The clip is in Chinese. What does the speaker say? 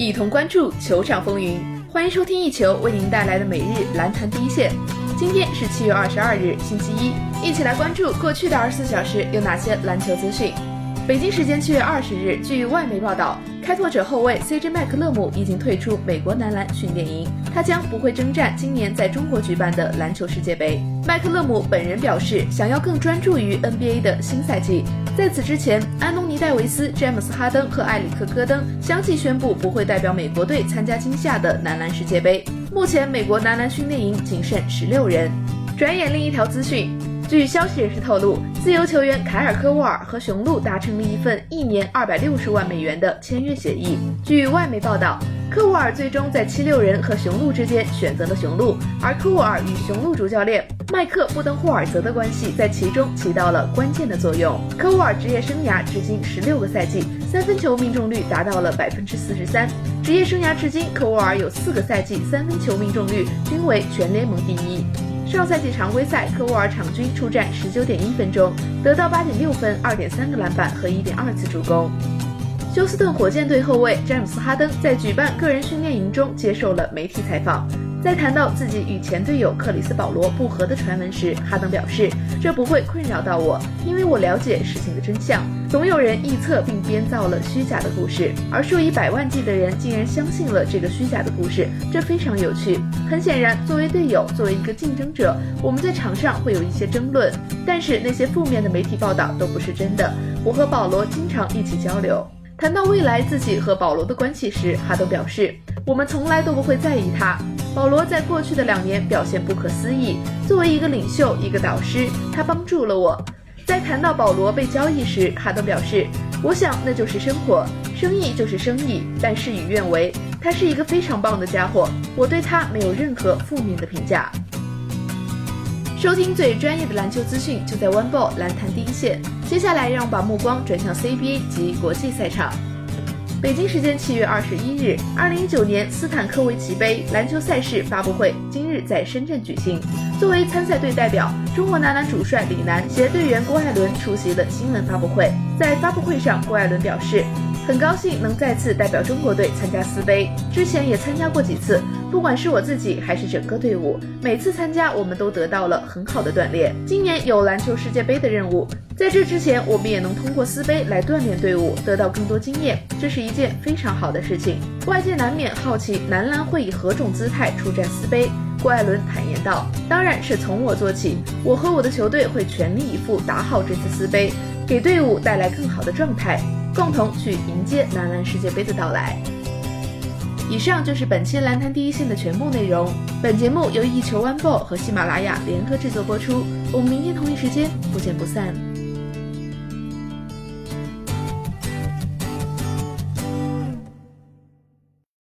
一同关注球场风云。欢迎收听一球为您带来的每日篮坛第一线。今天是七月二十二日，星期一，一起来关注过去的二十四小时有哪些篮球资讯。北京时间七月二十日，据外媒报道。开拓者后卫 CJ 麦克勒姆已经退出美国男篮训练营，他将不会征战今年在中国举办的篮球世界杯。麦克勒姆本人表示，想要更专注于 NBA 的新赛季。在此之前，安诺戴维斯、詹姆斯哈登和埃里克戈登相继宣布不会代表美国队参加今夏的男篮世界杯。目前，美国男篮训练营仅剩十六人。转眼另一条资讯。据消息人士透露，自由球员凯尔科沃尔和雄鹿达成了一份一年二百六十万美元的签约协议。据外媒报道，科沃尔最终在七六人和雄鹿之间选择了雄鹿，而科沃尔与雄鹿主教练麦克布登霍尔泽的关系在其中起到了关键的作用。科沃尔职业生涯至今十六个赛季，三分球命中率达到了百分之四十三。职业生涯至今，科沃尔有四个赛季三分球命中率均为全联盟第一。上赛季常规赛，科沃尔场均出战十九点一分钟，得到八点六分、二点三个篮板和一点二次助攻。休斯顿火箭队后卫詹姆斯哈登在举办个人训练营中接受了媒体采访。在谈到自己与前队友克里斯保罗不和的传闻时，哈登表示：“这不会困扰到我，因为我了解事情的真相。总有人臆测并编造了虚假的故事，而数以百万计的人竟然相信了这个虚假的故事，这非常有趣。很显然，作为队友，作为一个竞争者，我们在场上会有一些争论，但是那些负面的媒体报道都不是真的。我和保罗经常一起交流。”谈到未来自己和保罗的关系时，哈登表示：“我们从来都不会在意他。保罗在过去的两年表现不可思议，作为一个领袖、一个导师，他帮助了我。”在谈到保罗被交易时，哈登表示：“我想那就是生活，生意就是生意，但事与愿违。他是一个非常棒的家伙，我对他没有任何负面的评价。”收听最专业的篮球资讯，就在 One Ball 篮坛第一线。接下来，让我们把目光转向 CBA 及国际赛场。北京时间七月二十一日，二零一九年斯坦科维奇杯篮球赛事发布会今日在深圳举行。作为参赛队代表，中国男篮主帅李楠携队员郭艾伦出席了新闻发布会。在发布会上，郭艾伦表示。很高兴能再次代表中国队参加四杯，之前也参加过几次。不管是我自己还是整个队伍，每次参加我们都得到了很好的锻炼。今年有篮球世界杯的任务，在这之前我们也能通过四杯来锻炼队伍，得到更多经验，这是一件非常好的事情。外界难免好奇男篮会以何种姿态出战四杯。郭艾伦坦言道：“当然是从我做起，我和我的球队会全力以赴打好这次四杯，给队伍带来更好的状态。”共同去迎接男篮世界杯的到来。以上就是本期蓝坛第一线的全部内容。本节目由一球 One Ball 和喜马拉雅联合制作播出。我们明天同一时间不见不散。